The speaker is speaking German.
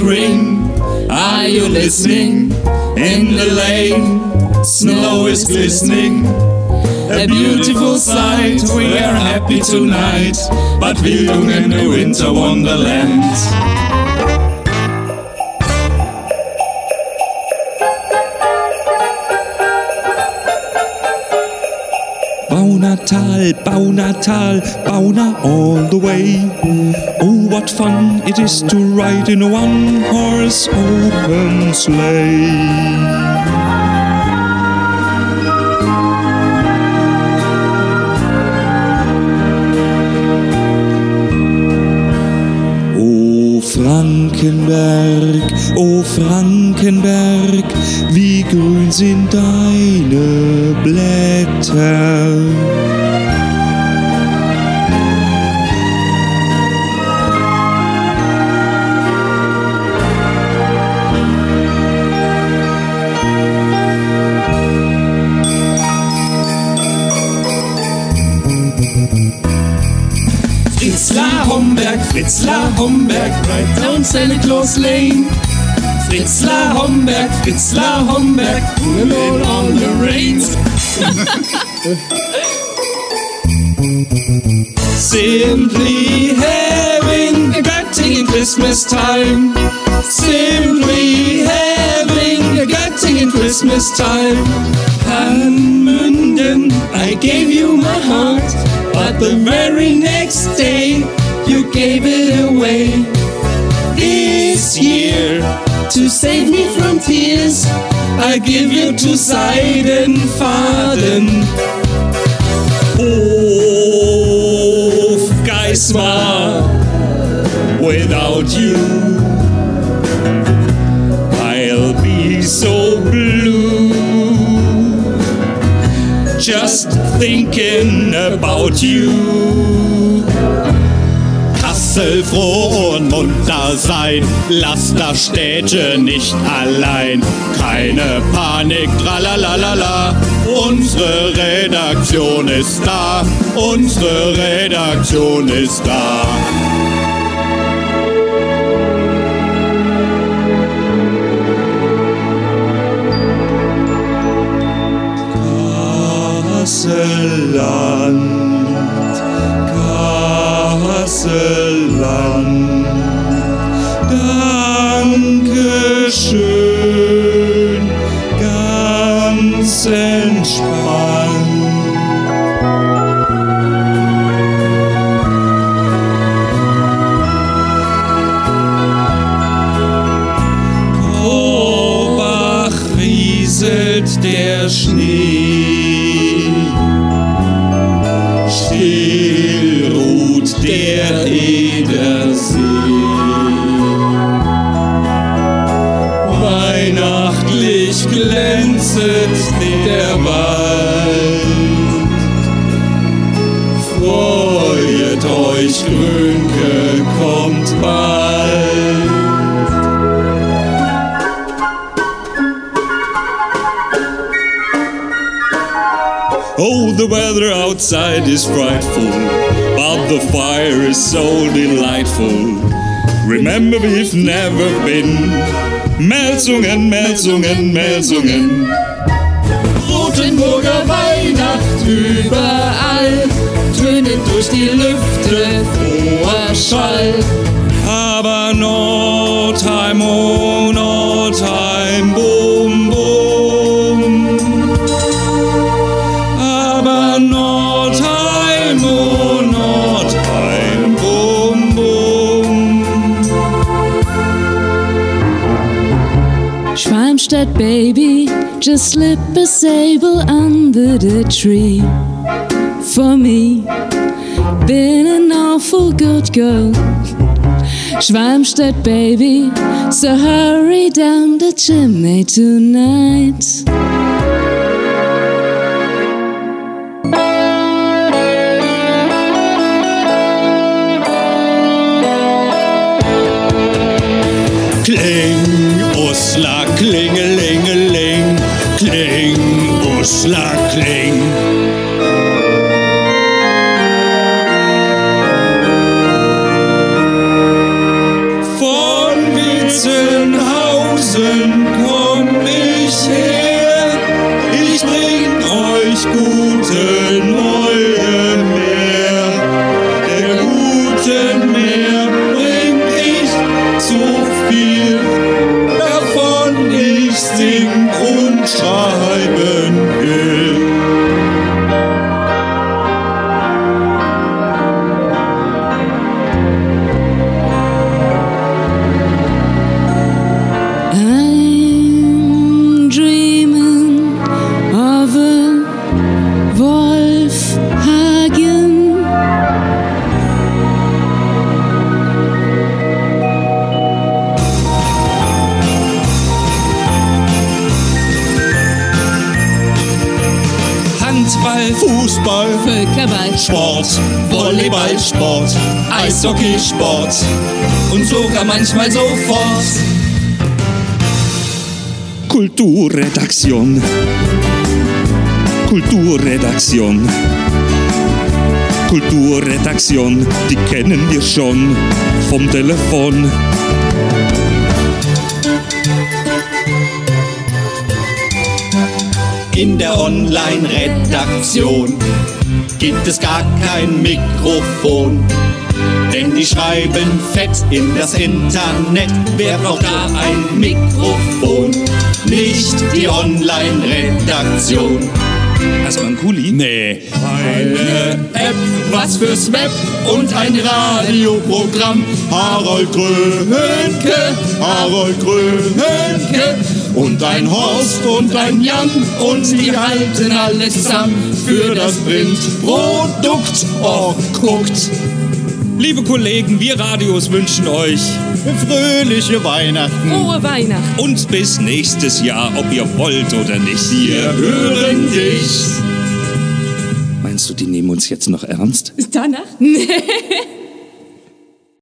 ring. Are you listening? In the lane, snow is glistening. A beautiful sight, we are happy tonight. But Bildung in a winter wonderland. Baunatal, Baunatal, Bauna all the way. Oh, what fun it is to ride in a one horse open sleigh. Frankenberg, o Frankenberg, wie grün sind deine Blätter. Fritzlar Homberg, right down Santa Claus Lane. Fritzlar Homberg, Fritzlar Homberg, pulling on the reins. Simply having a Göttingen Christmas time. Simply having a Göttingen Christmas time. Hanmünden, I gave you my heart, but the very next day to save me from tears, I give you to Seidenfaden. Of Geismar, without you, I'll be so blue. Just thinking about you. Kassel froh und munter sein, lass das Städte nicht allein. Keine Panik, tralalala, unsere Redaktion ist da, unsere Redaktion ist da. Kasseland, Kasseland, Dankeschön, ganz entspannt. Korbach rieselt der Schnee. Der Edersee. Weihnachtlich glänzet der Wald. Freut euch, Grünke kommt bald. Oh, the weather outside is frightful, but the fire is so delightful. Remember, we've never been. Melsungen, Melsungen, Melsungen. Rotenburger Weihnacht überall, tönet durch die Lüfte froher Schall. Aber Nordheim, oh Nordheim, Schwalmstadt, baby, just slip a sable under the tree. For me, been an awful good girl. Schwalmstadt, baby, so hurry down the chimney tonight. Kling, Usla, klingelingeling, kling, Usla, kling. Handball, Fußball, Völkerball. Sport, Volleyball, Sport, Eishockey, Sport Und sogar manchmal sofort. Kulturredaktion. Kulturredaktion. Kulturredaktion, die kennen wir schon vom Telefon. In der Online-Redaktion gibt es gar kein Mikrofon. Denn die schreiben fett in das Internet. Wer braucht da ein Mikrofon? Nicht die Online-Redaktion. Hast du einen Kuli? Nee. Eine App, was fürs Web und ein Radioprogramm. Harold Krönke, Harold Krönke Und ein Horst und ein Jan und die halten alles zusammen für das Printprodukt. Oh, guckt. Liebe Kollegen, wir Radios wünschen euch fröhliche Weihnachten. Frohe Weihnachten. und bis nächstes Jahr, ob ihr wollt oder nicht. Wir hören dich. Meinst du, die nehmen uns jetzt noch ernst? Danach? Nee.